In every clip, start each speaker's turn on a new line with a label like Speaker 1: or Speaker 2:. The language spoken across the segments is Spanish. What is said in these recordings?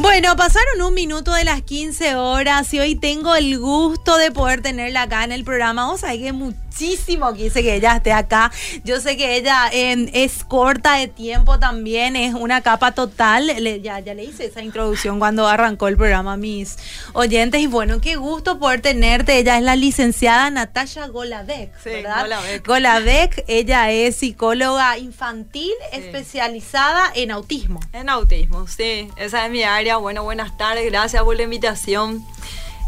Speaker 1: Bueno, pasaron un minuto de las 15 horas y hoy tengo el gusto de poder tenerla acá en el programa. A ver que muchísimo quise que ella esté acá. Yo sé que ella eh, es corta de tiempo también, es una capa total. Le- ya, ya le hice esa introducción cuando arrancó el programa a mis oyentes. Y bueno, qué gusto poder tenerte. Ella es la licenciada Natasha Golavec,
Speaker 2: Sí,
Speaker 1: ¿verdad?
Speaker 2: Golavec.
Speaker 1: Golavec, ella es psicóloga infantil especializada en autismo.
Speaker 2: En autismo, sí, esa es mi área. Bueno, buenas tardes, gracias por la invitación.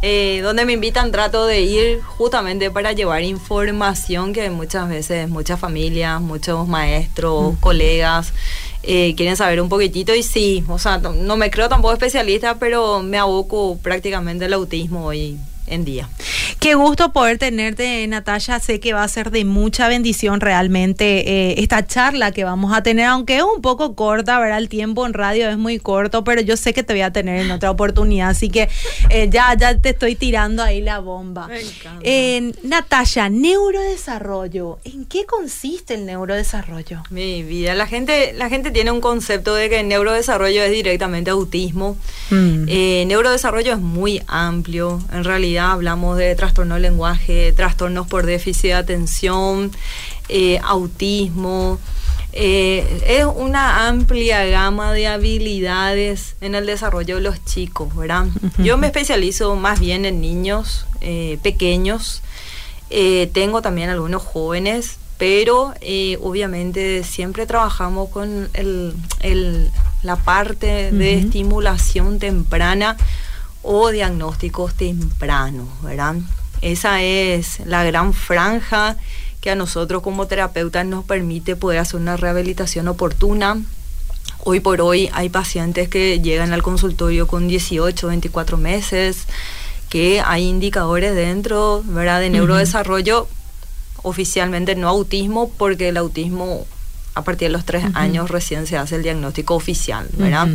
Speaker 2: Eh, donde me invitan trato de ir justamente para llevar información que muchas veces muchas familias, muchos maestros, colegas eh, quieren saber un poquitito. Y sí, o sea, no, no me creo tampoco especialista, pero me aboco prácticamente al autismo hoy en día.
Speaker 1: Qué gusto poder tenerte, Natalia. Sé que va a ser de mucha bendición realmente eh, esta charla que vamos a tener, aunque es un poco corta, ¿verdad? El tiempo en radio es muy corto, pero yo sé que te voy a tener en otra oportunidad, así que eh, ya, ya te estoy tirando ahí la bomba.
Speaker 2: Me encanta.
Speaker 1: Eh, Natalia, neurodesarrollo. ¿En qué consiste el neurodesarrollo?
Speaker 2: Mi vida, la gente, la gente tiene un concepto de que el neurodesarrollo es directamente autismo.
Speaker 1: Mm.
Speaker 2: Eh, neurodesarrollo es muy amplio. En realidad hablamos de trastorno del lenguaje, trastornos por déficit de atención, eh, autismo. Eh, es una amplia gama de habilidades en el desarrollo de los chicos, ¿verdad? Yo me especializo más bien en niños eh, pequeños. Eh, tengo también algunos jóvenes, pero obviamente siempre trabajamos con el- el- la parte de estimulación temprana o diagnósticos tempranos, ¿verdad? Esa es la gran franja que a nosotros como terapeutas nos permite poder hacer una rehabilitación oportuna. Hoy por hoy hay pacientes que llegan al consultorio con 18, 24 meses, que hay indicadores dentro, ¿verdad? De neurodesarrollo, oficialmente no autismo, porque el autismo a partir de los tres años recién se hace el diagnóstico oficial, ¿verdad?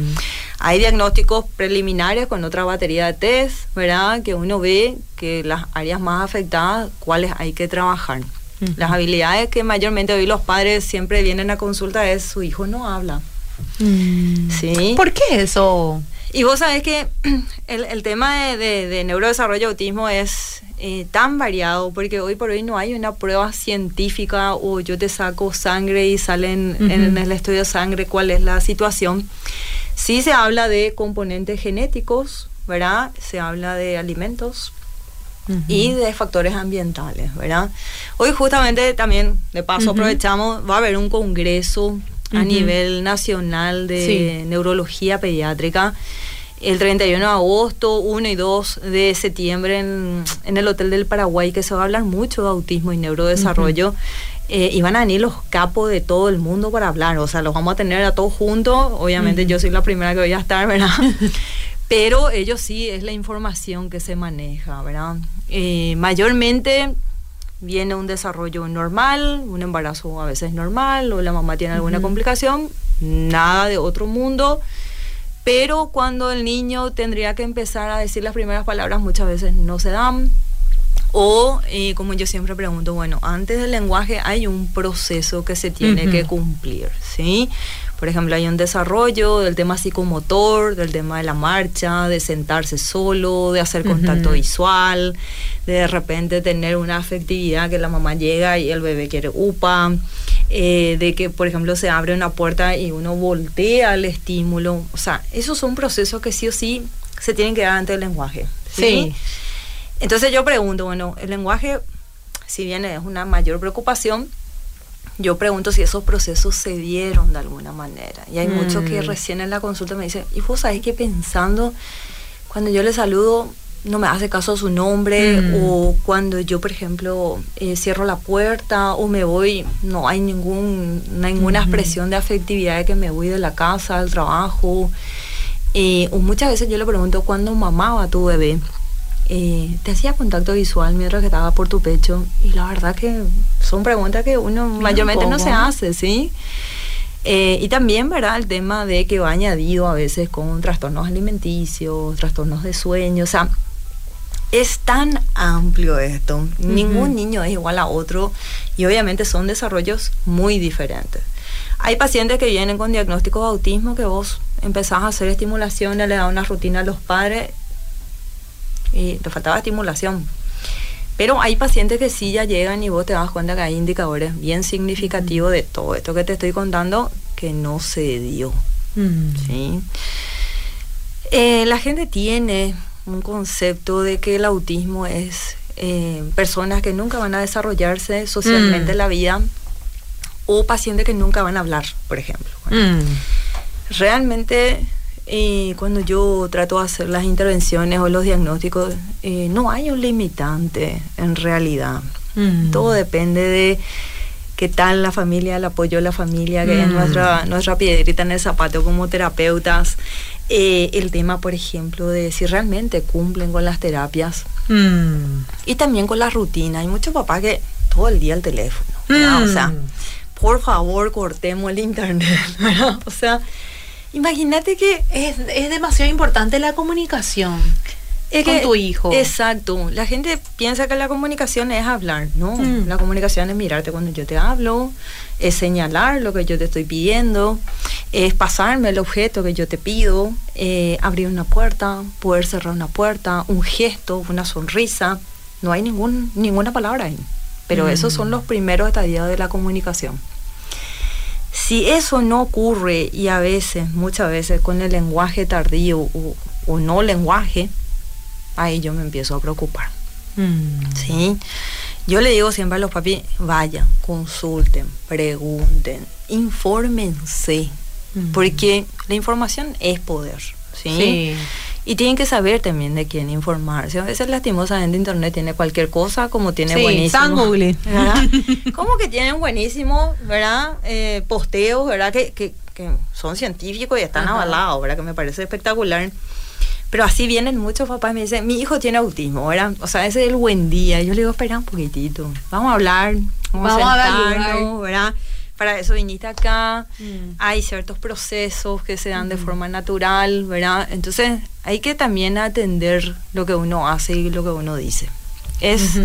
Speaker 2: Hay diagnósticos preliminares con otra batería de test, ¿verdad? Que uno ve que las áreas más afectadas, cuáles hay que trabajar. Las habilidades que mayormente hoy los padres siempre vienen a consulta es su hijo no habla.
Speaker 1: Mm.
Speaker 2: Sí.
Speaker 1: ¿Por qué eso?
Speaker 2: Y vos sabés que el, el tema de, de- de neurodesarrollo autismo es eh, tan variado porque hoy por hoy no hay una prueba científica o yo te saco sangre y sale en, el estudio de sangre cuál es la situación. Sí se habla de componentes genéticos, ¿verdad? Se habla de alimentos, y de factores ambientales, ¿verdad? Hoy justamente también, de paso aprovechamos, va a haber un congreso a nivel nacional de
Speaker 1: Sí.
Speaker 2: neurología pediátrica el 31 de agosto, 1 y 2 de septiembre en, en el Hotel del Paraguay, que se va a hablar mucho de autismo y neurodesarrollo. Eh, y van a venir los capos de todo el mundo para hablar, o sea, los vamos a tener a todos juntos. Obviamente yo soy la primera que voy a estar, ¿verdad? Pero ellos sí es la información que se maneja, ¿verdad? Eh, mayormente viene un desarrollo normal, un embarazo a veces normal, o la mamá tiene alguna complicación, nada de otro mundo. Pero cuando el niño tendría que empezar a decir las primeras palabras, muchas veces no se dan. O, eh, como yo siempre pregunto, bueno, antes del lenguaje hay un proceso que se tiene que cumplir, ¿sí? Por ejemplo, hay un desarrollo del tema psicomotor, del tema de la marcha, de sentarse solo, de hacer contacto visual, de de repente tener una afectividad que la mamá llega y el bebé quiere upa, eh, de que, por ejemplo, se abre una puerta y uno voltea el estímulo. O sea, esos son procesos que sí o sí se tienen que dar antes del lenguaje.
Speaker 1: Sí.
Speaker 2: Entonces yo pregunto, bueno, el lenguaje, si bien es una mayor preocupación, yo pregunto si esos procesos se dieron de alguna manera. Y hay muchos que
Speaker 1: Mm.
Speaker 2: recién en la consulta me dicen, y vos sabés que pensando, cuando yo le saludo, no me hace caso a su nombre,
Speaker 1: Mm.
Speaker 2: o cuando yo, por ejemplo, eh, cierro la puerta o me voy, no hay ningún, ninguna expresión de afectividad de que me voy de la casa, al trabajo. Eh, o muchas veces yo le pregunto, ¿cuándo mamaba tu bebé? Eh, ¿Te hacía contacto visual mientras que estaba por tu pecho? Y la verdad que son preguntas que uno mayormente no se hace, ¿sí? Eh, y también, ¿verdad? El tema de que va añadido a veces con trastornos alimenticios, trastornos de sueño, o sea, es tan amplio esto. Ningún niño es igual a otro y obviamente son desarrollos muy diferentes. Hay pacientes que vienen con diagnóstico de autismo que vos empezás a hacer estimulaciones, le das una rutina a los padres y te faltaba estimulación. Pero hay pacientes que sí ya llegan y vos te das cuenta que hay indicadores bien significativos de todo esto que te estoy contando que no se dio.
Speaker 1: Mm.
Speaker 2: ¿sí? Eh, la gente tiene un concepto de que el autismo es eh, personas que nunca van a desarrollarse socialmente
Speaker 1: Mm.
Speaker 2: en la vida o pacientes que nunca van a hablar, por ejemplo.
Speaker 1: Mm.
Speaker 2: Realmente, eh, cuando yo trato de hacer las intervenciones o los diagnósticos, eh, no hay un limitante en realidad.
Speaker 1: Mm.
Speaker 2: Todo depende de qué tal la familia, el apoyo de la familia, que es
Speaker 1: Mm.
Speaker 2: nuestra, nuestra piedrita en el zapato como terapeutas. Eh, el tema, por ejemplo, de si realmente cumplen con las terapias
Speaker 1: Mm.
Speaker 2: y también con la rutina. Hay muchos papás que todo el día el teléfono. O sea, por favor, cortemos el internet. ¿verdad? O sea, imagínate que
Speaker 1: Es, es demasiado importante la comunicación
Speaker 2: Es
Speaker 1: con
Speaker 2: que-
Speaker 1: tu hijo.
Speaker 2: Exacto. La gente piensa que la comunicación es hablar. No,
Speaker 1: Mm.
Speaker 2: la comunicación es mirarte cuando yo te hablo, es señalar lo que yo te estoy pidiendo, es pasarme el objeto que yo te pido, eh, abrir una puerta, poder cerrar una puerta, un gesto, una sonrisa. No hay ningún, ninguna palabra ahí. Pero
Speaker 1: Mm.
Speaker 2: esos son los primeros estadios de la comunicación. Si eso no ocurre y a veces, muchas veces con el lenguaje tardío o, o no lenguaje, ahí yo me empiezo a preocupar.
Speaker 1: Mm.
Speaker 2: ¿sí? Yo le digo siempre a los papis, vayan, consulten, pregunten, infórmense,
Speaker 1: Mm.
Speaker 2: porque la información es poder, ¿sí?
Speaker 1: Sí.
Speaker 2: Y tienen que saber también de quién informarse. A veces lastimosamente internet tiene cualquier cosa, como tiene
Speaker 1: Sí,
Speaker 2: buenísimo.
Speaker 1: San Google.
Speaker 2: ¿verdad? como que tienen buenísimo, ¿verdad? Eh, posteos, ¿verdad? Que, que, que son científicos y están
Speaker 1: Ajá.
Speaker 2: avalados, ¿verdad? Que me parece espectacular. Pero así vienen muchos papás y me dicen, mi hijo tiene autismo, ¿verdad? O sea, ese es el buen día. Yo le digo, espera un poquitito, vamos a hablar, vamos,
Speaker 1: Vamos a
Speaker 2: sentarnos, ¿verdad? Para eso viniste acá.
Speaker 1: Mm.
Speaker 2: Hay ciertos procesos que se dan de forma natural, ¿verdad? Entonces hay que también atender lo que uno hace y lo que uno dice. Es,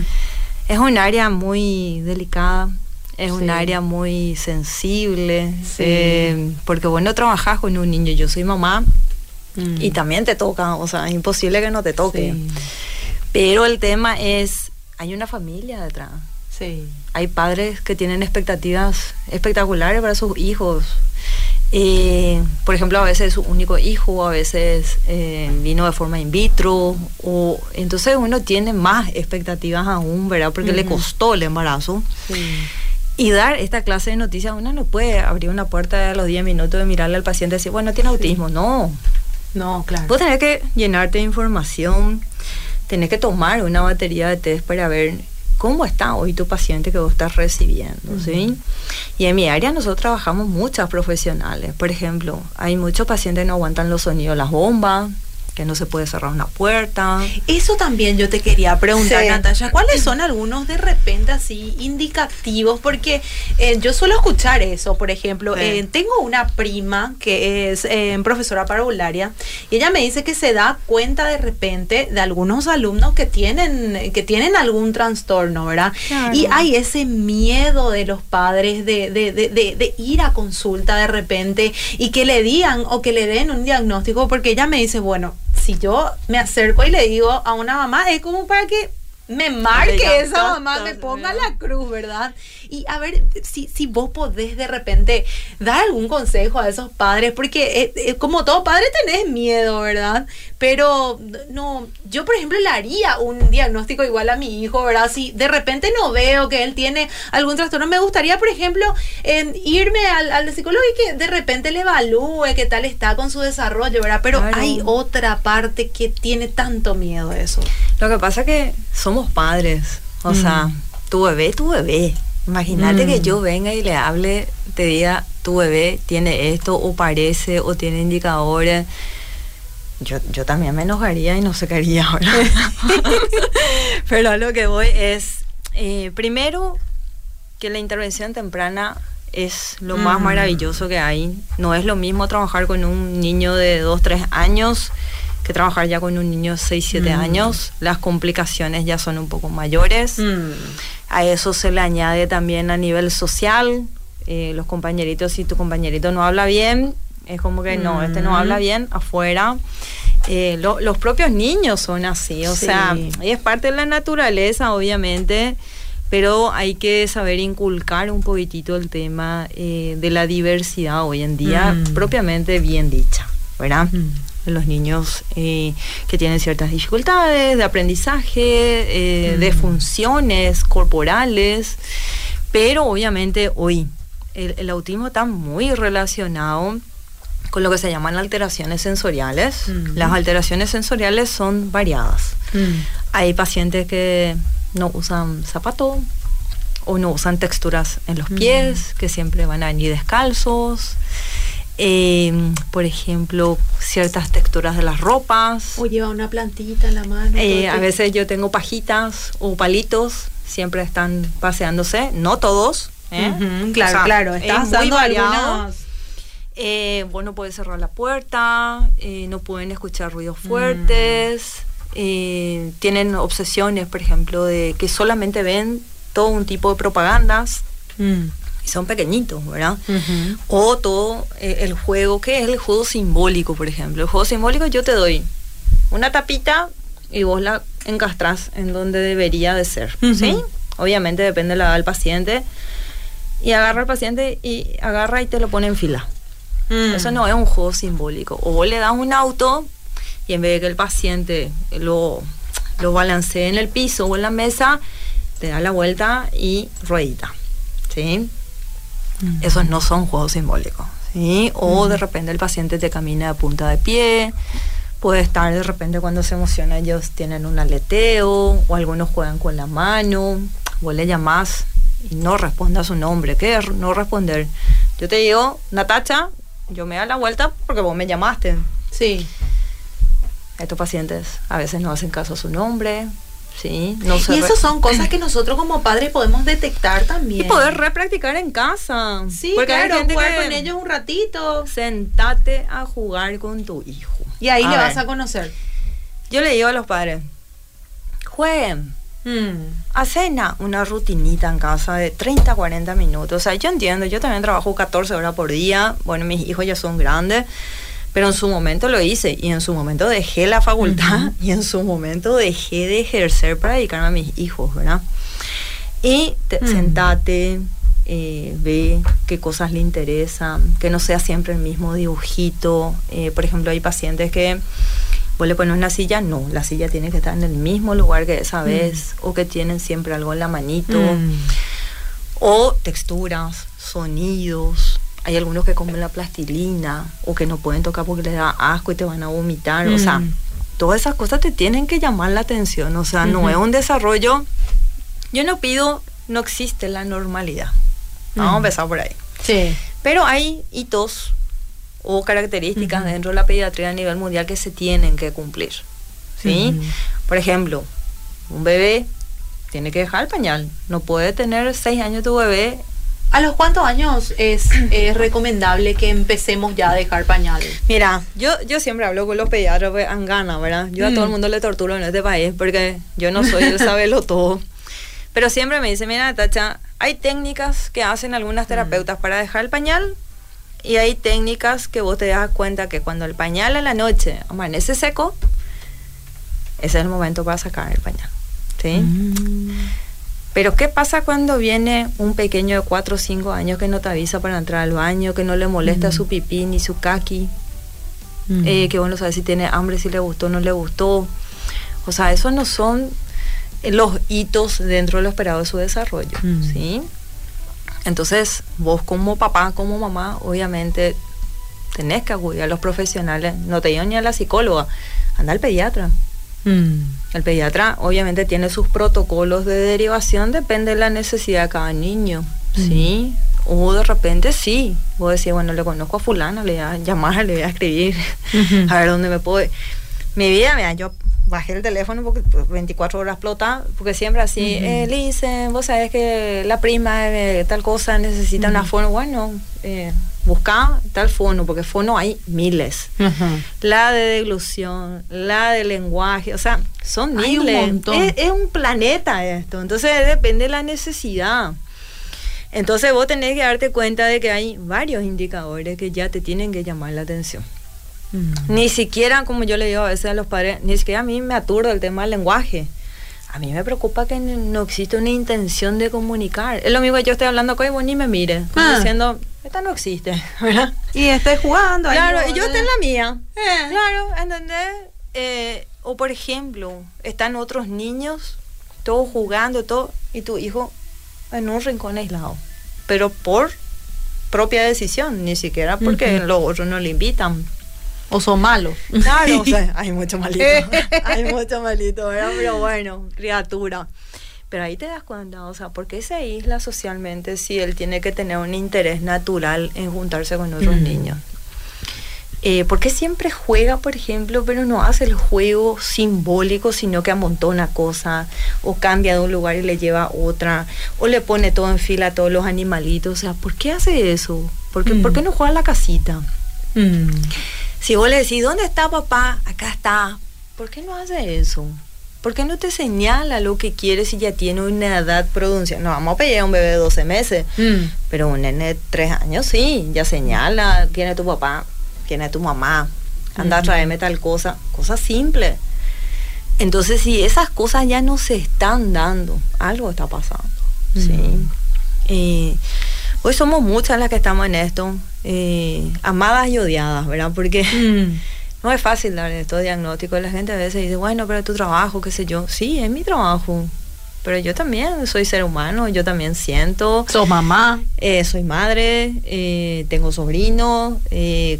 Speaker 2: es un área muy delicada, es
Speaker 1: Sí.
Speaker 2: un área muy sensible,
Speaker 1: Sí.
Speaker 2: eh, porque bueno, trabajás con un niño, yo soy mamá
Speaker 1: Mm.
Speaker 2: y también te toca, o sea, es imposible que no te toque.
Speaker 1: Sí.
Speaker 2: Pero el tema es, hay una familia detrás.
Speaker 1: Sí.
Speaker 2: Hay padres que tienen expectativas espectaculares para sus hijos. Eh, por ejemplo, a veces es su único hijo, a veces eh, vino de forma in vitro, o entonces uno tiene más expectativas aún, ¿verdad? Porque le costó el embarazo.
Speaker 1: Sí.
Speaker 2: Y dar esta clase de noticias, uno no puede abrir una puerta a los 10 minutos de mirarle al paciente y decir, bueno, tiene autismo. No,
Speaker 1: No, claro.
Speaker 2: Vos tenés que llenarte de información, tenés que tomar una batería de test para ver cómo está hoy tu paciente que vos estás recibiendo, ¿sí? Y en mi área nosotros trabajamos muchas profesionales. Por ejemplo, hay muchos pacientes que no aguantan los sonidos de las bombas, que no se puede cerrar una puerta.
Speaker 1: Eso también yo te quería preguntar,
Speaker 2: Sí.
Speaker 1: Natalia. ¿Cuáles son algunos de repente así indicativos? Porque eh, yo suelo escuchar eso, por ejemplo.
Speaker 2: Sí.
Speaker 1: eh, tengo una prima que es eh, profesora parvularia y ella me dice que se da cuenta de repente de algunos alumnos que tienen, que tienen algún trastorno, ¿verdad?
Speaker 2: Claro.
Speaker 1: Y hay ese miedo de los padres de, de, de, de- de ir a consulta de repente y que le digan o que le den un diagnóstico, porque ella me dice, bueno, si yo me acerco y le digo a una mamá, es como para que me marque esa mamá, me ponga la cruz, ¿verdad? Y a ver si, si vos podés de repente dar algún consejo a esos padres, porque eh, eh, como todo padre tenés miedo, ¿verdad? Pero no, yo por ejemplo le haría un diagnóstico igual a mi hijo, ¿verdad? Si de repente no veo que él tiene algún trastorno, me gustaría, por ejemplo, en irme al, al psicólogo y que de repente le evalúe qué tal está con su desarrollo, ¿verdad? Pero
Speaker 2: Claro.
Speaker 1: hay otra parte que tiene tanto miedo a eso.
Speaker 2: Lo que pasa es que somos padres, o
Speaker 1: Mm.
Speaker 2: sea, tu bebé, tu bebé. Imagínate
Speaker 1: Mm.
Speaker 2: que yo venga y le hable, te diga, tu bebé tiene esto o parece o tiene indicadores. Yo, yo también me enojaría y no sé qué haría ahora. Pero a lo que voy es, eh, primero, que la intervención temprana es lo más
Speaker 1: Mm.
Speaker 2: maravilloso que hay. No es lo mismo trabajar con un niño de 2, 3 años que trabajar ya con un niño de 6, 7
Speaker 1: Mm.
Speaker 2: años. Las complicaciones ya son un poco mayores.
Speaker 1: Mm.
Speaker 2: A eso se le añade también a nivel social eh, los compañeritos, si tu compañerito no habla bien, es como que no, este no habla bien, afuera. Eh, los propios niños son así, o sea, es parte de la naturaleza, obviamente, pero hay que saber inculcar un poquitito el tema eh, de la diversidad hoy en día, mm. propiamente bien dicha, ¿verdad? Mm. Los niños eh, que tienen ciertas dificultades de aprendizaje, de mm. funciones corporales, pero obviamente hoy el autismo está muy relacionado con lo que se llaman alteraciones sensoriales. Las alteraciones sensoriales son variadas. Mm. Hay pacientes que no usan zapato o no usan texturas en los pies, que siempre van a venir descalzos. Em, por ejemplo, ciertas texturas de las ropas.
Speaker 1: O lleva una plantita en la mano.
Speaker 2: Eh, a veces yo tengo pajitas o palitos, siempre están paseándose, no todos.
Speaker 1: ¿eh? claro, claro, estás dando algunas
Speaker 2: eh, bueno, puede cerrar la puerta, eh, no pueden escuchar ruidos mm. fuertes, eh, tienen obsesiones, por ejemplo, de que solamente ven todo un tipo de propagandas. Mm. Y son pequeñitos, ¿verdad? O todo el juego, que es el juego simbólico, por ejemplo. El juego simbólico yo te doy una tapita y vos la encastrás en donde debería de ser, ¿sí? Obviamente depende de la edad del paciente. Y agarra al paciente y agarra y te lo pone en fila. Mm. Eso no es un juego simbólico. O vos le das un auto y en vez de que el paciente lo, lo balancee en el piso o en la mesa, te da la vuelta y ruedita. ¿Sí? Mm. Esos no son juegos simbólicos. ¿sí? O mm. de repente el paciente te camina de punta de pie. Puede estar de repente cuando se emociona, ellos tienen un aleteo, o algunos juegan con la mano. Vos le llamás y no responde a su nombre. ¿Qué es no responder? Yo te digo, Natacha, yo me da la vuelta porque vos me llamaste.
Speaker 1: Sí.
Speaker 2: Estos pacientes a veces no hacen caso a su nombre, ¿sí?
Speaker 1: No y esas son cosas que nosotros como padres podemos detectar también.
Speaker 2: Y poder repracticar en casa.
Speaker 1: Sí, porque claro, jugar con ellos un ratito.
Speaker 2: Sentate a jugar con tu hijo.
Speaker 1: Y ahí le vas a conocer.
Speaker 2: Yo le digo a los padres, jueguen a cena, una rutinita en casa de 30, 40 minutos. O sea, yo entiendo, yo también trabajo 14 horas por día. Bueno, mis hijos ya son grandes, pero en su momento lo hice y en su momento dejé la facultad y en su momento dejé de ejercer para dedicarme a mis hijos, ¿verdad? Y sentate, eh, ve qué cosas le interesan, que no sea siempre el mismo dibujito. Eh, por ejemplo, hay pacientes que vos le pones una silla, no, la silla tiene que estar en el mismo lugar que esa mm. vez, o que tienen siempre algo en la manito, mm. o texturas, sonidos. Hay algunos que comen la plastilina o que no pueden tocar porque les da asco y te van a vomitar. O sea, mm. todas esas cosas te tienen que llamar la atención. O sea, no es un desarrollo. Yo no pido, no existe la normalidad. Vamos a empezar por ahí.
Speaker 1: Sí.
Speaker 2: Pero hay hitos o características dentro de la pediatría a nivel mundial que se tienen que cumplir. ¿sí? Por ejemplo, un bebé tiene que dejar el pañal. No puede tener seis años tu bebé.
Speaker 1: ¿A los cuántos años es, recomendable que empecemos ya a dejar pañal?
Speaker 2: Mira, yo, yo siempre hablo con los pediatras pues, en gana, ¿verdad? Yo a todo el mm. mundo le torturo en este país porque yo no soy el sabelo todo. Pero siempre me dice, mira, Tacha, hay técnicas que hacen algunas terapeutas para dejar el pañal y hay técnicas que vos te das cuenta que cuando el pañal a la noche amanece seco, ese es el momento para sacar el pañal. ¿sí? Mm. Pero ¿qué pasa cuando viene un pequeño de 4 o 5 años que no te avisa para entrar al baño, que no le molesta su pipí ni su kaki? Eh, que bueno, sabe si tiene hambre, si le gustó o no le gustó. O sea, esos no son los hitos dentro de lo esperado de su desarrollo. ¿sí? Entonces, vos como papá, como mamá, obviamente tenés que acudir a los profesionales, no te digo ni a la psicóloga, anda al pediatra. Mm. El pediatra obviamente tiene sus protocolos de derivación, depende de la necesidad de cada niño, mm. ¿sí? O de repente sí, vos decís, bueno, le conozco a fulano, le voy a llamar, le voy a escribir, a ver dónde me puedo... Mi vida, mira, yo bajé el teléfono porque 24 pues, horas explota, porque siempre así, uh vos sabés que la prima de tal cosa necesita una fono, bueno, eh, busca tal fono, porque fono hay miles. La de deglución, la de lenguaje, o sea, son miles. es, un planeta esto, entonces depende de la necesidad. Entonces vos tenés que darte cuenta de que hay varios indicadores que ya te tienen que llamar la atención.
Speaker 1: Mm.
Speaker 2: Ni siquiera, como yo le digo a veces a los padres, ni siquiera a mí me aturdo el tema del lenguaje. A mí me preocupa que no existe una intención de comunicar. Es lo mismo que yo estoy hablando con y vos ni me mires. como
Speaker 1: Ah.
Speaker 2: Diciendo, esta no existe, ¿verdad?
Speaker 1: Y estoy jugando. ahí
Speaker 2: Claro, y yo estoy en la mía.
Speaker 1: Eh.
Speaker 2: Claro, ¿entendés? Eh, o por ejemplo, están otros niños, todos jugando, todo, y tu hijo en un rincón aislado. Pero por propia decisión, ni siquiera porque
Speaker 1: Ujú.
Speaker 2: los otros no le invitan.
Speaker 1: O son malos.
Speaker 2: Claro, o sea, hay mucho malito. hay mucho malito, ¿verdad? Pero bueno, criatura. Pero ahí te das cuenta, o sea, ¿por qué se aísla socialmente si él tiene que tener un interés natural en juntarse con otros
Speaker 1: Mm.
Speaker 2: niños? Eh, ¿Por qué siempre juega, por ejemplo, pero no hace el juego simbólico, sino que amontona cosas, o cambia de un lugar y le lleva a otra, o le pone todo en fila a todos los animalitos? O sea, ¿por qué hace eso? ¿Por qué, ¿por
Speaker 1: Mm.
Speaker 2: qué no juega en la casita?
Speaker 1: Mm.
Speaker 2: Si vos le decís, ¿dónde está papá? Acá está. ¿Por qué no hace eso? ¿Por qué no te señala lo que quiere si ya tiene una edad pronunciada? No vamos a pedir a un bebé de 12 meses,
Speaker 1: Mm.
Speaker 2: pero un nene de 3 años sí, ya señala quién es tu papá, quién es tu mamá, anda a
Speaker 1: Ujú.
Speaker 2: traerme tal cosa, cosas simples. Entonces, si esas cosas ya no se están dando, algo está pasando. ¿sí?
Speaker 1: Mm.
Speaker 2: Eh, hoy somos muchas las que estamos en esto, eh, amadas y odiadas, ¿verdad? Porque
Speaker 1: Mm.
Speaker 2: no es fácil dar estos diagnósticos. La gente a veces dice, bueno, pero es tu trabajo, qué sé yo. Sí, es mi trabajo. Pero yo también soy ser humano, yo también siento.
Speaker 1: Sos mamá.
Speaker 2: Eh, soy madre, eh, tengo sobrinos,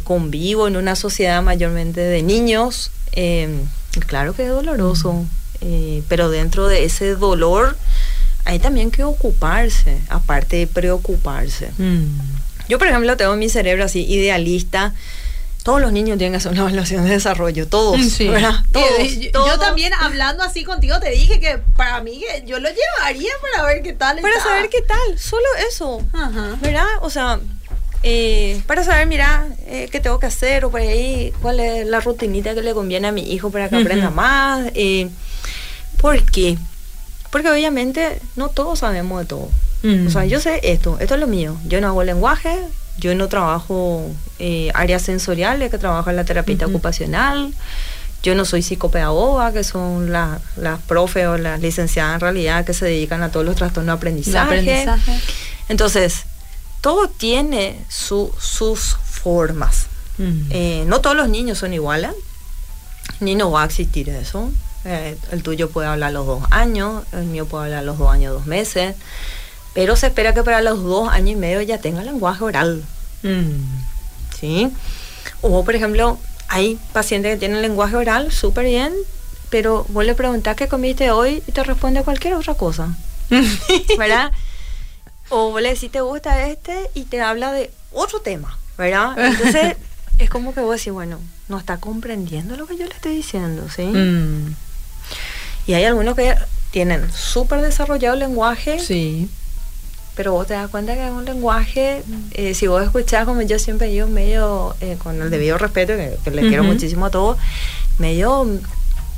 Speaker 2: convivo en una sociedad mayormente de niños. y claro que es doloroso, eh, pero dentro de ese dolor hay también que ocuparse, aparte de preocuparse.
Speaker 1: Mm.
Speaker 2: Yo, por ejemplo, tengo mi cerebro así idealista. Todos los niños tienen que hacer una evaluación de desarrollo, todos,
Speaker 1: Sí.
Speaker 2: ¿verdad? Todos,
Speaker 1: yo,
Speaker 2: todos.
Speaker 1: yo también hablando así contigo te dije que para mí que yo lo llevaría para ver qué tal
Speaker 2: Para
Speaker 1: está.
Speaker 2: saber qué tal, solo eso.
Speaker 1: Ajá.
Speaker 2: ¿verdad? O sea, eh, para saber, mira, eh, qué tengo que hacer o por ahí, cuál es la rutinita que le conviene a mi hijo para que aprenda más. Eh, ¿Por qué? Porque obviamente no todos sabemos de todo.
Speaker 1: Mm.
Speaker 2: O sea, yo sé esto, esto es lo mío. Yo no hago lenguaje, yo no trabajo eh, áreas sensoriales, que trabajo en la terapia
Speaker 1: Ujú.
Speaker 2: ocupacional. Yo no soy psicopedagoga, que son la- las profes o las licenciadas en realidad que se dedican a todos los trastornos de aprendizaje.
Speaker 1: aprendizaje.
Speaker 2: Entonces, todo tiene su- sus formas.
Speaker 1: Mm.
Speaker 2: Eh, no todos los niños son iguales, ni no va a existir eso. Eh, el tuyo puede hablar los dos años, el mío puede hablar los dos años, dos meses, pero se espera que para los dos años y medio ya tenga lenguaje oral,
Speaker 1: Mm.
Speaker 2: ¿sí? O, por ejemplo, hay pacientes que tienen lenguaje oral súper bien, pero vos le preguntás qué comiste hoy y te responde cualquier otra cosa. ¿verdad? O vos le decís, te gusta este y te habla de otro tema, ¿verdad? Entonces, es como que vos decís, bueno, no está comprendiendo lo que yo le estoy diciendo, ¿sí?
Speaker 1: Mm.
Speaker 2: Y hay algunos que tienen súper desarrollado el lenguaje,
Speaker 1: Sí.
Speaker 2: Pero vos te das cuenta que es un lenguaje, eh, si vos escuchás, como yo siempre digo, medio, eh, con el debido respeto, que, que le quiero muchísimo a todos, medio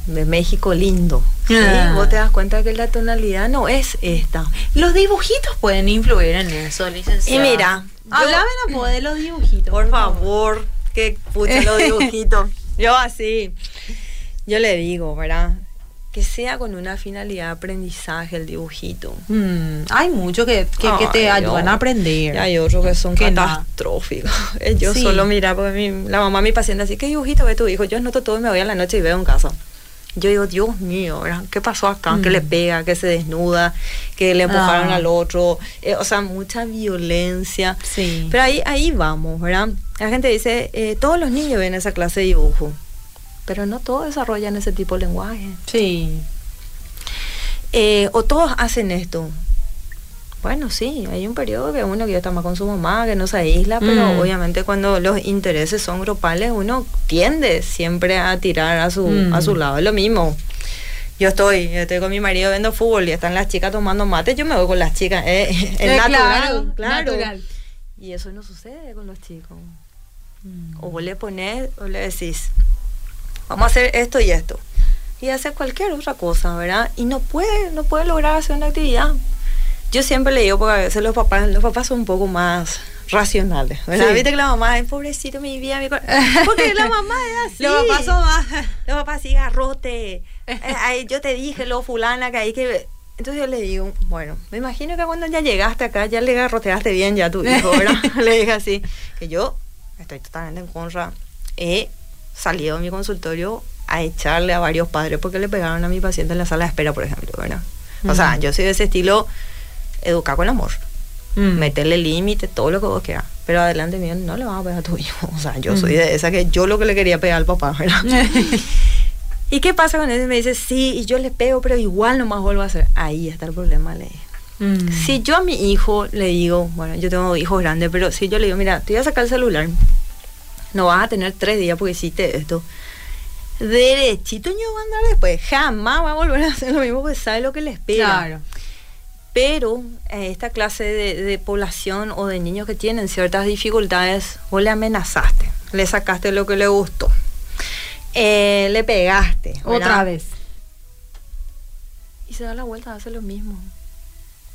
Speaker 2: de México lindo. ¿sí?
Speaker 1: Ah.
Speaker 2: Vos te das cuenta que la tonalidad no es esta.
Speaker 1: Los dibujitos pueden influir en eso,
Speaker 2: Y
Speaker 1: licenciada.
Speaker 2: mira, yo-
Speaker 1: Háblame no de los dibujitos.
Speaker 2: Por favor, que pucha los dibujitos. Yo así, yo le digo, ¿verdad? Que sea con una finalidad de aprendizaje el dibujito.
Speaker 1: Mm, hay mucho que, que, que te
Speaker 2: Ay,
Speaker 1: ayudan a aprender.
Speaker 2: Y hay otros que son
Speaker 1: Que
Speaker 2: catastróficos. Eh, Yo
Speaker 1: Sí.
Speaker 2: solo mira, porque mi- la mamá, mi paciente, así, ¿qué dibujito ve tu hijo? Yo anoto todo y me voy a la noche y veo en casa. Yo digo, Dios mío, ¿verdad? ¿qué pasó acá? Que
Speaker 1: Mm.
Speaker 2: le pega, que se desnuda, que le empujaron
Speaker 1: Ah.
Speaker 2: al otro. Eh, o sea, mucha violencia.
Speaker 1: Sí.
Speaker 2: Pero ahí, ahí vamos, ¿verdad? La gente dice, eh, todos los niños ven esa clase de dibujo, pero no todos desarrollan ese tipo de lenguaje.
Speaker 1: sí.
Speaker 2: Eh, o todos hacen esto. Bueno, sí, hay un periodo que uno que está más con su mamá, que no se aísla, pero
Speaker 1: Mm.
Speaker 2: obviamente cuando los intereses son grupales, uno tiende siempre a tirar a su,
Speaker 1: Mm.
Speaker 2: a su lado. Es lo mismo. Yo estoy, estoy con mi marido viendo fútbol y están las chicas tomando mate, yo me voy con las chicas. eh, es
Speaker 1: Eh,
Speaker 2: natural, claro.
Speaker 1: natural.
Speaker 2: Y eso no sucede con los chicos.
Speaker 1: Mm.
Speaker 2: O vos le pones o le decís, vamos a hacer esto y esto. Y hace cualquier otra cosa, ¿verdad? Y no puede, no puede lograr hacer una actividad. yo siempre le digo, porque a veces los papás, los papás son un poco más racionales, ¿verdad?
Speaker 1: Sí.
Speaker 2: Viste que la mamá es pobrecito mi vida, mi cor-". porque la mamá es así.
Speaker 1: Los papás son más.
Speaker 2: Los papás sí, garrote. Eh, yo te dije, lo fulana, que ahí que... Entonces yo le digo, bueno, me imagino que cuando ya llegaste acá, ya le garroteaste bien ya a tu hijo, ¿verdad? le dije así, que yo estoy totalmente en contra. He salido de mi consultorio a echarle a varios padres porque le pegaron a mi paciente en la sala de espera, por ejemplo, ¿verdad? O sea,
Speaker 1: Mm.
Speaker 2: yo soy de ese estilo, educar con amor,
Speaker 1: Mm.
Speaker 2: meterle límite, todo lo que vos quieras. Pero adelante mío, no le vas a pegar a tu hijo. O sea, yo soy
Speaker 1: Mm.
Speaker 2: de esa que yo lo que le quería pegar al papá, ¿verdad? ¿Y qué pasa con eso? Y me dice, sí, y yo le pego, pero igual nomás vuelvo a hacer. Ahí está el problema, le.
Speaker 1: Mm.
Speaker 2: Si yo a mi hijo le digo, bueno, yo tengo hijos grandes, pero si yo le digo, mira, te voy a sacar el celular, no vas a tener tres días porque hiciste esto. Derechito yo voy a andar después. Jamás va a volver a hacer lo mismo porque sabe lo que le espera.
Speaker 1: Claro.
Speaker 2: Pero eh, esta clase de, de población o de niños que tienen ciertas dificultades, vos le amenazaste, le sacaste lo que le gustó, eh, le pegaste.
Speaker 1: Otra vez.
Speaker 2: Y se da la vuelta, hace lo mismo.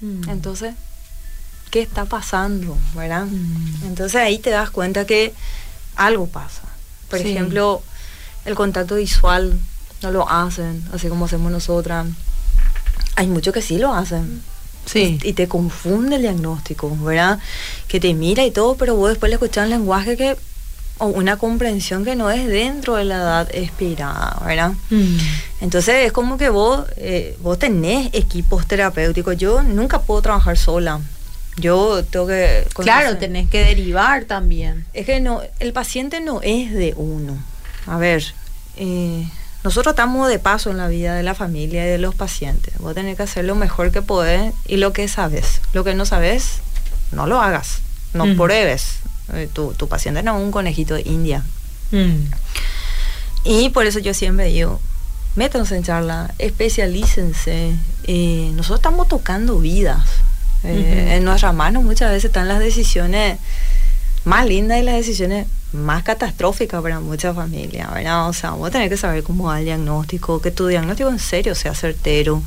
Speaker 1: Mm.
Speaker 2: Entonces, ¿qué está pasando? ¿Verdad?
Speaker 1: Mm.
Speaker 2: Entonces ahí te das cuenta que algo pasa. Por
Speaker 1: Sí.
Speaker 2: ejemplo, el contacto visual no lo hacen, así como hacemos nosotras. Hay muchos que sí lo hacen.
Speaker 1: Sí.
Speaker 2: Y te confunde el diagnóstico, ¿verdad? Que te mira y todo, pero vos después le escuchas un lenguaje que, o una comprensión que no es dentro de la edad expirada, ¿verdad?
Speaker 1: Mm.
Speaker 2: Entonces es como que vos, eh, vos tenés equipos terapéuticos. Yo nunca puedo trabajar sola. Yo tengo que...
Speaker 1: Claro, tenés que derivar también.
Speaker 2: Es que no, el paciente no es de uno. A ver, eh, nosotros estamos de paso en la vida de la familia y de los pacientes. Vos tenés que hacer lo mejor que podés y lo que sabes. Lo que no sabes, no lo hagas. No
Speaker 1: Mm.
Speaker 2: pruebes. Eh, tu, tu paciente no es un conejito de India.
Speaker 1: Mm.
Speaker 2: Y por eso yo siempre digo, métanse en charla, especialícense. Eh, nosotros estamos tocando vidas. Eh. En nuestras manos muchas veces están las decisiones más lindas y las decisiones más catastróficas para muchas familias, ¿verdad? O sea, vos tenés que saber cómo va el diagnóstico, que tu diagnóstico en serio sea certero.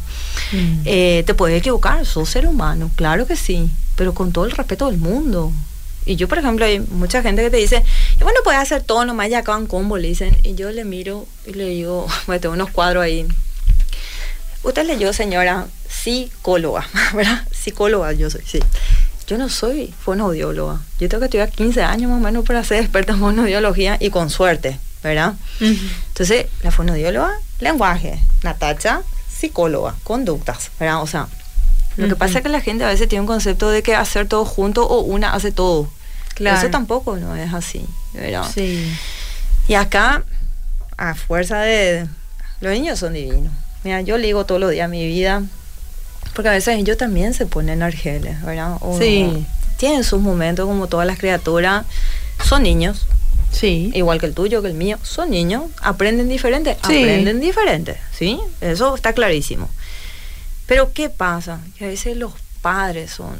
Speaker 1: Mm.
Speaker 2: Eh, te puedes equivocar, sos ser humano, claro que sí, pero con todo el respeto del mundo. Y yo, por ejemplo, hay mucha gente que te dice, y bueno, puedes hacer todo nomás, ya acaban combo, le dicen. Y yo le miro y le digo, bueno, tengo unos cuadros ahí. Usted leyó, señora, psicóloga, ¿verdad? Psicóloga, yo soy, sí. Yo no soy fonoaudióloga. Yo tengo que estudiar 15 años más o menos para ser experta en fonoaudiología y con suerte, ¿verdad? Entonces, la fonoaudióloga, lenguaje. Natacha, psicóloga, conductas, ¿verdad? O sea, lo que pasa es que la gente a veces tiene un concepto de que hacer todo junto o una hace todo.
Speaker 1: Claro.
Speaker 2: Eso tampoco no es así, ¿verdad?
Speaker 1: Sí.
Speaker 2: Y acá, a fuerza de... Los niños son divinos. Mira, yo ligo todos los días mi vida, porque a veces ellos también se ponen argeles, ¿verdad? O-
Speaker 1: Sí.
Speaker 2: Tienen sus momentos como todas las criaturas. Son niños,
Speaker 1: Sí.
Speaker 2: igual que el tuyo, que el mío, son niños, aprenden diferente,
Speaker 1: Sí.
Speaker 2: aprenden diferente, ¿sí? Eso está clarísimo. Pero ¿qué pasa? Que a veces los padres son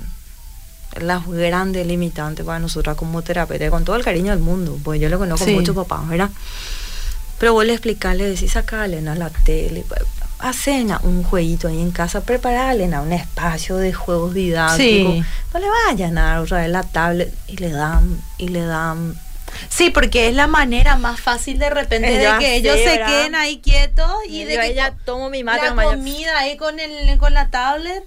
Speaker 2: las grandes limitantes para nosotras como terapeuta, con todo el cariño del mundo, pues yo le conozco
Speaker 1: Sí.
Speaker 2: muchos papás, ¿verdad? Pero vos le explicás, le decís, sacale a la tele, hacen un jueguito ahí en casa, prepararle a un espacio de juegos didácticos.
Speaker 1: Sí.
Speaker 2: No le vayan a dar otra vez la tablet y le dan, y le dan
Speaker 1: Sí, porque es la manera más fácil de repente
Speaker 2: Ya
Speaker 1: de que
Speaker 2: sé,
Speaker 1: ellos se
Speaker 2: ¿verdad?
Speaker 1: queden ahí quietos y
Speaker 2: Y
Speaker 1: de
Speaker 2: yo
Speaker 1: que co-
Speaker 2: tomo mi mate
Speaker 1: la comida ahí con el con la tablet.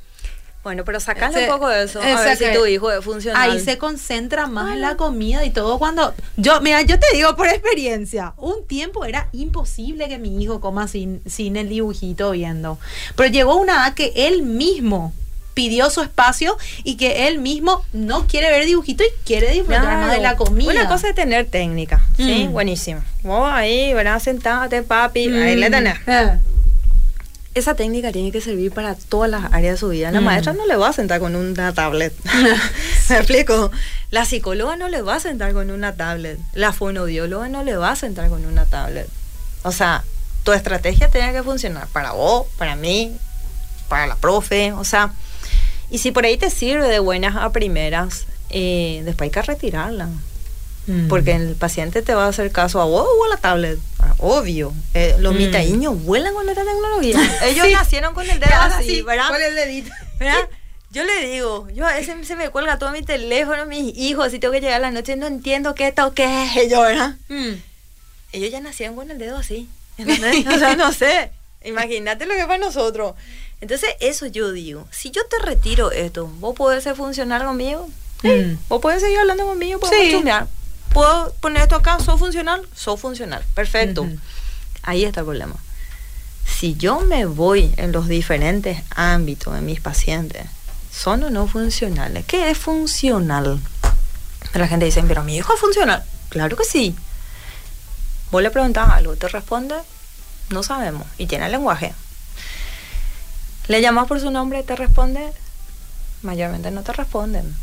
Speaker 2: Bueno, pero sacale un poco de eso, a ver si tu hijo es funcional.
Speaker 1: Ahí se concentra más en la comida y todo cuando yo mira yo te digo por experiencia un tiempo era imposible que mi hijo coma sin sin el dibujito viendo pero llegó una edad que él mismo pidió su espacio y que él mismo no quiere ver dibujito y quiere disfrutar
Speaker 2: Claro.
Speaker 1: más de la comida
Speaker 2: Una cosa es tener técnica, ¿sí?
Speaker 1: Mm.
Speaker 2: Buenísimo. Vos ahí, ¿verdad? Sentate, papi, ahí le tenés.
Speaker 1: Eh,
Speaker 2: Esa técnica tiene que servir para todas las áreas de su vida. La
Speaker 1: Mm.
Speaker 2: maestra no le va a sentar con una tablet. ¿Me explico? La psicóloga no le va a sentar con una tablet. La fonoaudióloga no le va a sentar con una tablet. O sea, tu estrategia tiene que funcionar para vos, para mí, para la profe. O sea, y si por ahí te sirve de buenas a primeras, eh, después hay que retirarla.
Speaker 1: Mm.
Speaker 2: Porque el paciente te va a hacer caso a vos o a la tablet. Ah, Obvio. Eh, los
Speaker 1: Mm.
Speaker 2: mitaíños vuelan con esta tecnología. Ellos
Speaker 1: Sí.
Speaker 2: nacieron con el dedo así, ¿verdad?
Speaker 1: con el dedito
Speaker 2: ¿verdad? Yo le digo, yo a veces se me cuelga todo mi teléfono, mis hijos, si tengo que llegar a la noche, no entiendo qué esto, qué es ellos, ¿verdad?
Speaker 1: Mm.
Speaker 2: Ellos ya nacieron con el dedo así. ¿entendés? o sea, no sé. Imagínate lo que es para nosotros. Entonces, eso yo digo. Si yo te retiro esto, ¿vos podés ser funcional conmigo? Sí.
Speaker 1: Mm.
Speaker 2: ¿Vos podés seguir hablando conmigo? ¿Podemos
Speaker 1: Sí.
Speaker 2: chusmear? ¿Puedo poner esto acá? ¿Soy funcional? Soy funcional. Perfecto. Ahí está el problema. Si yo me voy en los diferentes ámbitos de mis pacientes, ¿son o no funcionales? ¿Qué es funcional? La gente dice, pero mi hijo es funcional. Claro que sí. Vos le preguntás algo, te responde, no sabemos. Y tiene el lenguaje. Le llamas por su nombre, te responde, mayormente no te responden.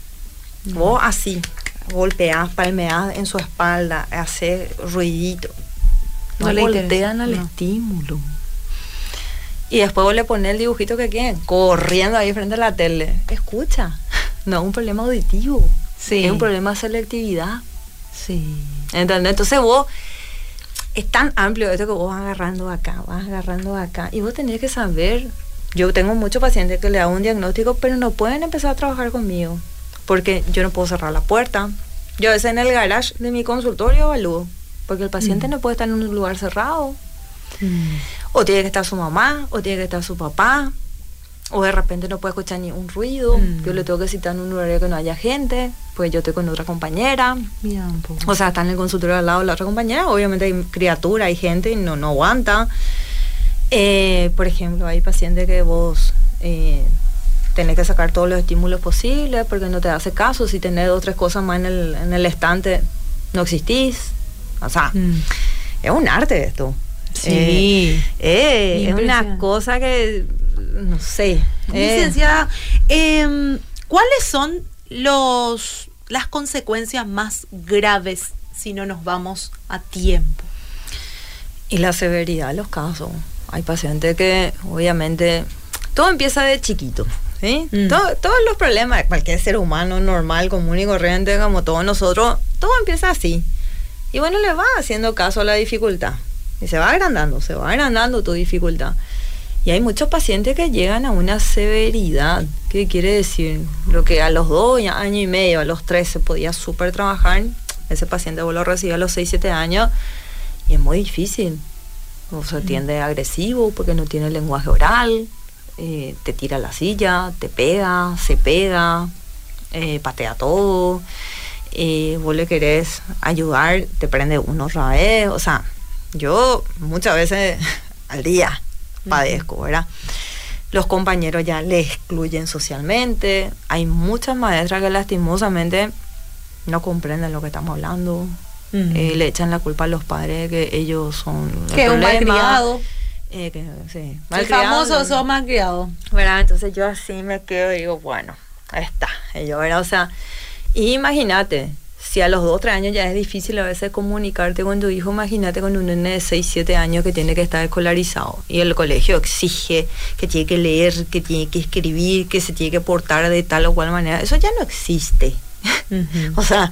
Speaker 2: Vos así, golpeás, palmeás en su espalda, haces ruidito. No,
Speaker 1: No le
Speaker 2: voltean al
Speaker 1: no.
Speaker 2: estímulo. Y después vos le pones el dibujito que quieren, corriendo ahí frente a la tele. Escucha, no es un problema auditivo.
Speaker 1: Sí.
Speaker 2: Es un problema de selectividad.
Speaker 1: Sí.
Speaker 2: ¿Entendés? Entonces vos, es tan amplio esto que vos vas agarrando acá, vas agarrando acá. Y vos tenés que saber, yo tengo muchos pacientes que le hago un diagnóstico, pero no pueden empezar a trabajar conmigo. Porque yo no puedo cerrar la puerta. Yo a veces en el garage de mi consultorio evalúo. Porque el paciente
Speaker 1: Mm.
Speaker 2: no puede estar en un lugar cerrado.
Speaker 1: Mm.
Speaker 2: O tiene que estar su mamá, o tiene que estar su papá, o de repente no puede escuchar ni un ruido.
Speaker 1: Mm.
Speaker 2: Yo le tengo que citar en un horario que no haya gente, pues yo estoy con otra compañera.
Speaker 1: Mira un poco.
Speaker 2: O sea, está en el consultorio al lado de la otra compañera, obviamente hay criatura, hay gente y no, no aguanta. Eh, por ejemplo, hay pacientes que vos eh, tenés que sacar todos los estímulos posibles porque no te hace caso. Si tenés dos o tres cosas más en el, en el estante, no existís. O sea,
Speaker 1: Mm.
Speaker 2: es un arte esto.
Speaker 1: Sí.
Speaker 2: Eh, eh, es una cosa que, no sé. eh,
Speaker 1: Licenciada, em, ¿cuáles son los las consecuencias más graves si no nos vamos a tiempo?
Speaker 2: Y la severidad de los casos. Hay pacientes que, obviamente, todo empieza de chiquito. ¿Sí?
Speaker 1: Mm.
Speaker 2: Todo- todos los problemas de cualquier ser humano normal, común y corriente, como todos nosotros, todo empieza así. Y bueno, le va haciendo caso a la dificultad. Y se va agrandando, se va agrandando tu dificultad. Y hay muchos pacientes que llegan a una severidad. ¿Qué quiere decir? Lo que a los dos años y medio, a los tres se podía súper trabajar. Ese paciente vos lo recibís a los 6, 7 años y es muy difícil. O se tiende agresivo porque no tiene lenguaje oral, eh, te tira la silla, te pega, se pega, eh, patea todo. eh, vos le querés ayudar, te prende uno otra vez. O sea, yo muchas veces al día padezco, ¿verdad? Los compañeros ya le excluyen socialmente. Hay muchas maestras que lastimosamente no comprenden lo que estamos hablando. Eh, le echan la culpa a los padres que ellos son el
Speaker 1: que un malcriado.
Speaker 2: Eh, que, sí,
Speaker 1: El famoso
Speaker 2: no.
Speaker 1: sos malcriado.
Speaker 2: ¿verdad? Entonces yo así me quedo y digo, bueno, ahí está. Y yo, ¿verdad? O sea, imagínate, si a los 2 3 años ya es difícil a veces comunicarte con tu hijo, imagínate con un nene de 6, 7 años que tiene que estar escolarizado. Y el colegio exige que tiene que leer, que tiene que escribir, que se tiene que portar de tal o cual manera. Eso ya no existe. O sea,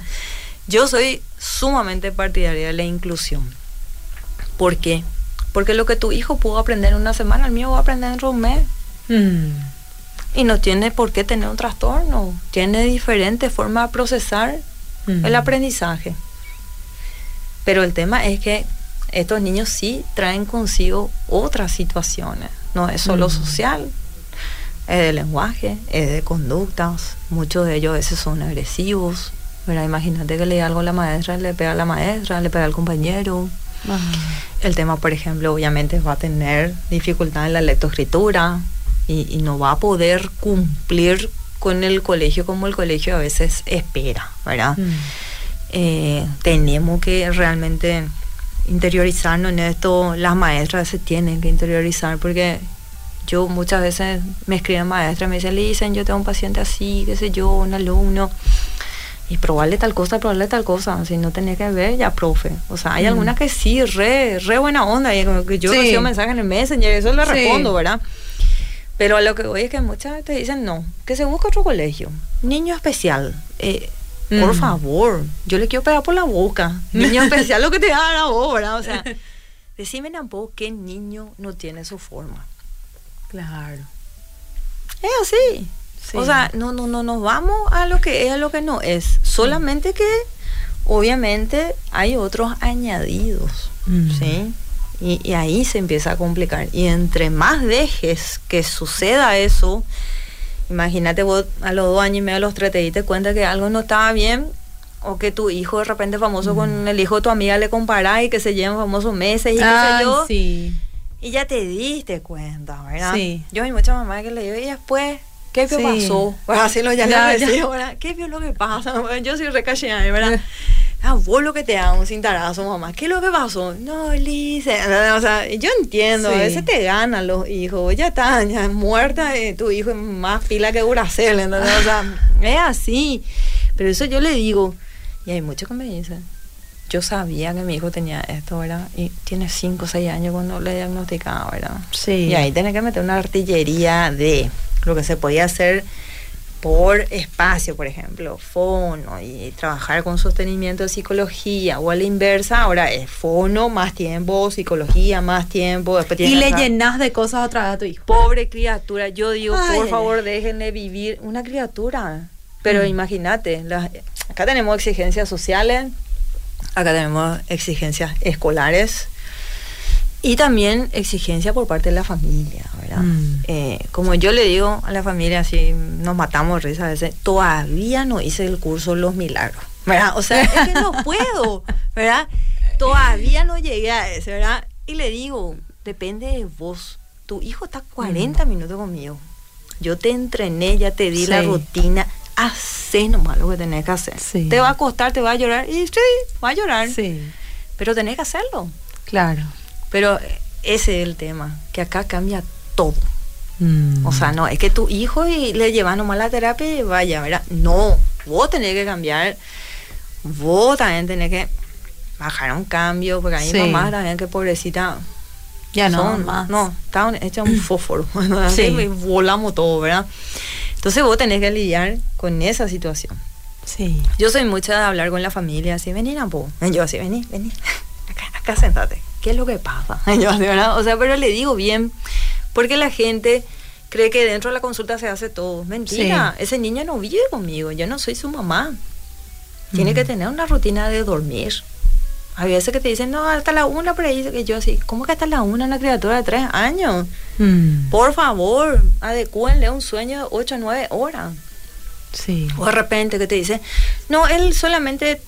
Speaker 2: yo soy sumamente partidaria de la inclusión. ¿Por qué? Porque lo que tu hijo pudo aprender en una semana, el mío va a aprender de un mes.
Speaker 1: Mm.
Speaker 2: Y no tiene por qué tener un trastorno. Tiene diferentes formas de procesar
Speaker 1: Mm.
Speaker 2: el aprendizaje. Pero el tema es que estos niños sí traen consigo otras situaciones. No es solo
Speaker 1: Mm.
Speaker 2: social, es de lenguaje, es de conductas. Muchos de ellos a veces son agresivos. Imagínate que le da algo a la maestra, le pega a la maestra, le pega al compañero. El tema, por ejemplo, obviamente va a tener dificultad en la lectoescritura y, y no va a poder cumplir con el colegio como el colegio a veces espera, ¿verdad?
Speaker 1: Mm.
Speaker 2: Eh, tenemos que realmente interiorizarnos en esto. Las maestras se tienen que interiorizar porque yo muchas veces me escriben maestras, me dicen, dicen, yo tengo un paciente así, qué sé yo, un alumno. Y probarle tal cosa, probarle tal cosa. Si no tenés que ver, ya, profe. O sea, hay
Speaker 1: Mm.
Speaker 2: algunas que sí, re, re buena onda. Y como que yo
Speaker 1: Sí.
Speaker 2: recibo mensajes en el Messenger, eso le
Speaker 1: Sí.
Speaker 2: respondo, ¿verdad? Pero a lo que voy es que muchas veces te dicen no, que se busque otro colegio. Niño especial. eh, Por
Speaker 1: Mm.
Speaker 2: favor, yo le quiero pegar por la boca. Niño especial, lo que te da a la voz, ¿verdad? O sea, decime tampoco qué niño no tiene su forma.
Speaker 1: Claro.
Speaker 2: Es así. O sea, no, no, no nos vamos a lo que es, a lo que no es. Solamente que, obviamente, hay otros añadidos,
Speaker 1: Mm.
Speaker 2: ¿sí? Y, y ahí se empieza a complicar. Y entre más dejes que suceda eso, imagínate vos a los dos años y medio, a los tres, te diste cuenta que algo no estaba bien, o que tu hijo de repente famoso con el hijo de tu amiga le comparás y que se llevan famosos meses y qué sé yo.
Speaker 1: sí.
Speaker 2: Y ya te diste cuenta, ¿verdad?
Speaker 1: Sí.
Speaker 2: Yo hay muchas mamás que le digo, y después, ¿qué
Speaker 1: Sí.
Speaker 2: pasó? Pues así lo ya
Speaker 1: Ya, ya.
Speaker 2: decía, ¿verdad? ¿Qué vio lo que pasa? Bueno, yo soy recachada, ¿verdad? Ah, vos lo que te hago un cintarazo, mamá. ¿Qué es lo que pasó? No, Lice. O sea, yo entiendo,
Speaker 1: Sí.
Speaker 2: a veces te ganan los hijos. Ya está, ya muerta, eh, tu hijo es más pila que ¿entendés? O sea, es así. Pero eso yo le digo, y hay muchos que me dicen, yo sabía que mi hijo tenía esto, ¿verdad? Y tiene 5 o 6 años cuando le diagnosticaba, ¿verdad?
Speaker 1: Sí.
Speaker 2: Y ahí tenés que meter una artillería de lo que se podía hacer por espacio, por ejemplo, fono y trabajar con sostenimiento de psicología o a la inversa, ahora es fono más tiempo, psicología más tiempo, después
Speaker 1: Y le llenas de cosas otra vez a tu hijo.
Speaker 2: Pobre criatura, yo digo,
Speaker 1: Ay,
Speaker 2: por favor, déjenle vivir una criatura. Pero
Speaker 1: Mm.
Speaker 2: imagínate, acá tenemos exigencias sociales, acá tenemos exigencias escolares y también exigencia por parte de la familia, ¿verdad?
Speaker 1: Mm.
Speaker 2: Eh, como yo le digo a la familia, así nos matamos risa a veces, todavía no hice el curso Los Milagros, ¿verdad? O sea, es que no puedo, ¿verdad? Todavía no llegué a ese, ¿verdad? Y le digo, depende de vos. Tu hijo está 40 minutos conmigo. Yo te entrené, ya te di la rutina. Hacé nomás lo que tenés que hacer.
Speaker 1: Sí.
Speaker 2: Te va a costar, te va a llorar. Y sí, va a llorar.
Speaker 1: Sí,
Speaker 2: Pero tenés que hacerlo.
Speaker 1: claro.
Speaker 2: Pero ese es el tema, que acá cambia todo.
Speaker 1: Mm.
Speaker 2: O sea, no, es que tu hijo y le llevas nomás la terapia y vaya, ¿verdad? No, vos tenés que cambiar. Vos también tenés que bajar un cambio, porque hay
Speaker 1: Sí.
Speaker 2: mamás también que pobrecita
Speaker 1: ya no, más.
Speaker 2: no, estaban hechas un fósforo, ¿verdad?
Speaker 1: Sí.
Speaker 2: Volamos todo, ¿verdad? Entonces vos tenés que lidiar con esa situación.
Speaker 1: Sí.
Speaker 2: Yo soy mucha de hablar con la familia, así, vení, Napo. Yo así, vení, vení, acá, acá sentate. ¿Qué es lo que pasa? Yo así, ¿verdad? O sea, pero le digo bien, porque la gente cree que dentro de la consulta se hace todo. Mentira, ese niño no vive conmigo, yo no soy su mamá. Tiene
Speaker 1: Mm.
Speaker 2: que tener una rutina de dormir. Hay veces que te dicen, no, hasta la una por ahí, que yo así, ¿cómo que hasta la una una criatura de tres años?
Speaker 1: Mm.
Speaker 2: Por favor, adecúenle un sueño de 8 o 9 horas.
Speaker 1: Sí.
Speaker 2: O de repente que te dice, no, él solamente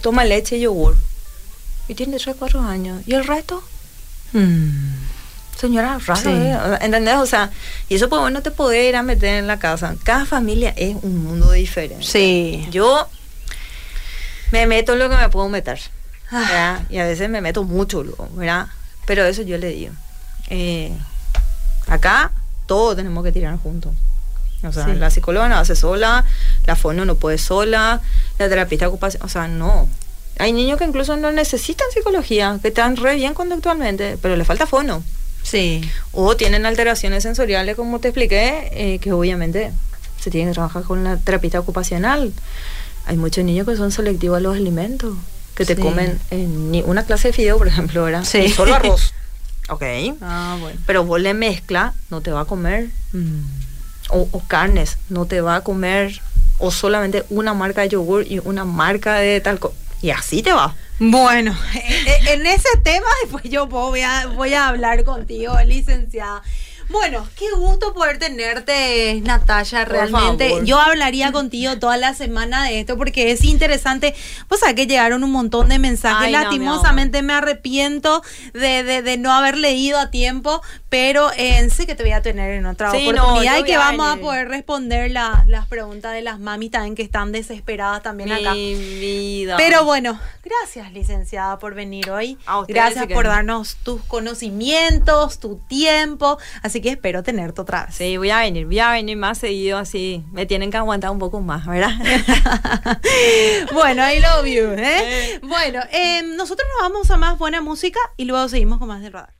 Speaker 2: toma leche y yogur. Y tiene 3 4 años. ¿Y el resto?
Speaker 1: Mm.
Speaker 2: Señora, raro,
Speaker 1: Sí.
Speaker 2: ¿eh? ¿entendés? O sea, y eso pues vos no te podés ir a meter en la casa. Cada familia es un mundo diferente.
Speaker 1: Sí.
Speaker 2: Yo me meto en lo que me puedo meter.
Speaker 1: Ah.
Speaker 2: ¿verdad? Y a veces me meto mucho, ¿verdad? Pero eso yo le digo. eh, acá todos tenemos que tirar juntos. O sea,
Speaker 1: Sí.
Speaker 2: la psicóloga no hace sola, la fono no puede sola, la terapista ocupación, o sea, no. Hay niños que incluso no necesitan psicología, que están re bien conductualmente, pero le falta fono.
Speaker 1: Sí.
Speaker 2: O tienen alteraciones sensoriales, como te expliqué, eh, que obviamente se tienen que trabajar con la terapista ocupacional. Hay muchos niños que son selectivos a los alimentos, que te
Speaker 1: Sí.
Speaker 2: comen en ni una clase de fideo, por ejemplo, ¿verdad?
Speaker 1: Sí.
Speaker 2: Y solo arroz. ok.
Speaker 1: Ah, bueno.
Speaker 2: Pero vos le mezcla, no te va a comer.
Speaker 1: Mm.
Speaker 2: O, o carnes, no te va a comer. O solamente una marca de yogur y una marca de tal cosa. Y así te va.
Speaker 1: Bueno, e- en ese tema después yo voy a, voy a hablar contigo, licenciada. Bueno, qué gusto poder tenerte, Natalia, realmente. Yo hablaría contigo toda la semana de esto porque es interesante. Vos sabés que llegaron un montón de mensajes.
Speaker 2: Ay, no,
Speaker 1: Lastimosamente me arrepiento de, de- de no haber leído a tiempo, pero eh, sé que te voy a tener en otra
Speaker 2: Sí, no,
Speaker 1: oportunidad
Speaker 2: yo
Speaker 1: y que
Speaker 2: a
Speaker 1: vamos a poder responder la- las preguntas de las mamis también que están desesperadas también acá.
Speaker 2: Mi vida.
Speaker 1: Pero bueno, gracias licenciada por venir hoy.
Speaker 2: A
Speaker 1: Gracias por darnos tus conocimientos, tu tiempo. Así que espero tenerte otra vez.
Speaker 2: Sí, voy a venir, voy a venir más seguido así. Me tienen que aguantar un poco más, ¿verdad?
Speaker 1: bueno, I love you. ¿eh? Bueno, eh, nosotros nos vamos a más buena música y luego seguimos con más del radar.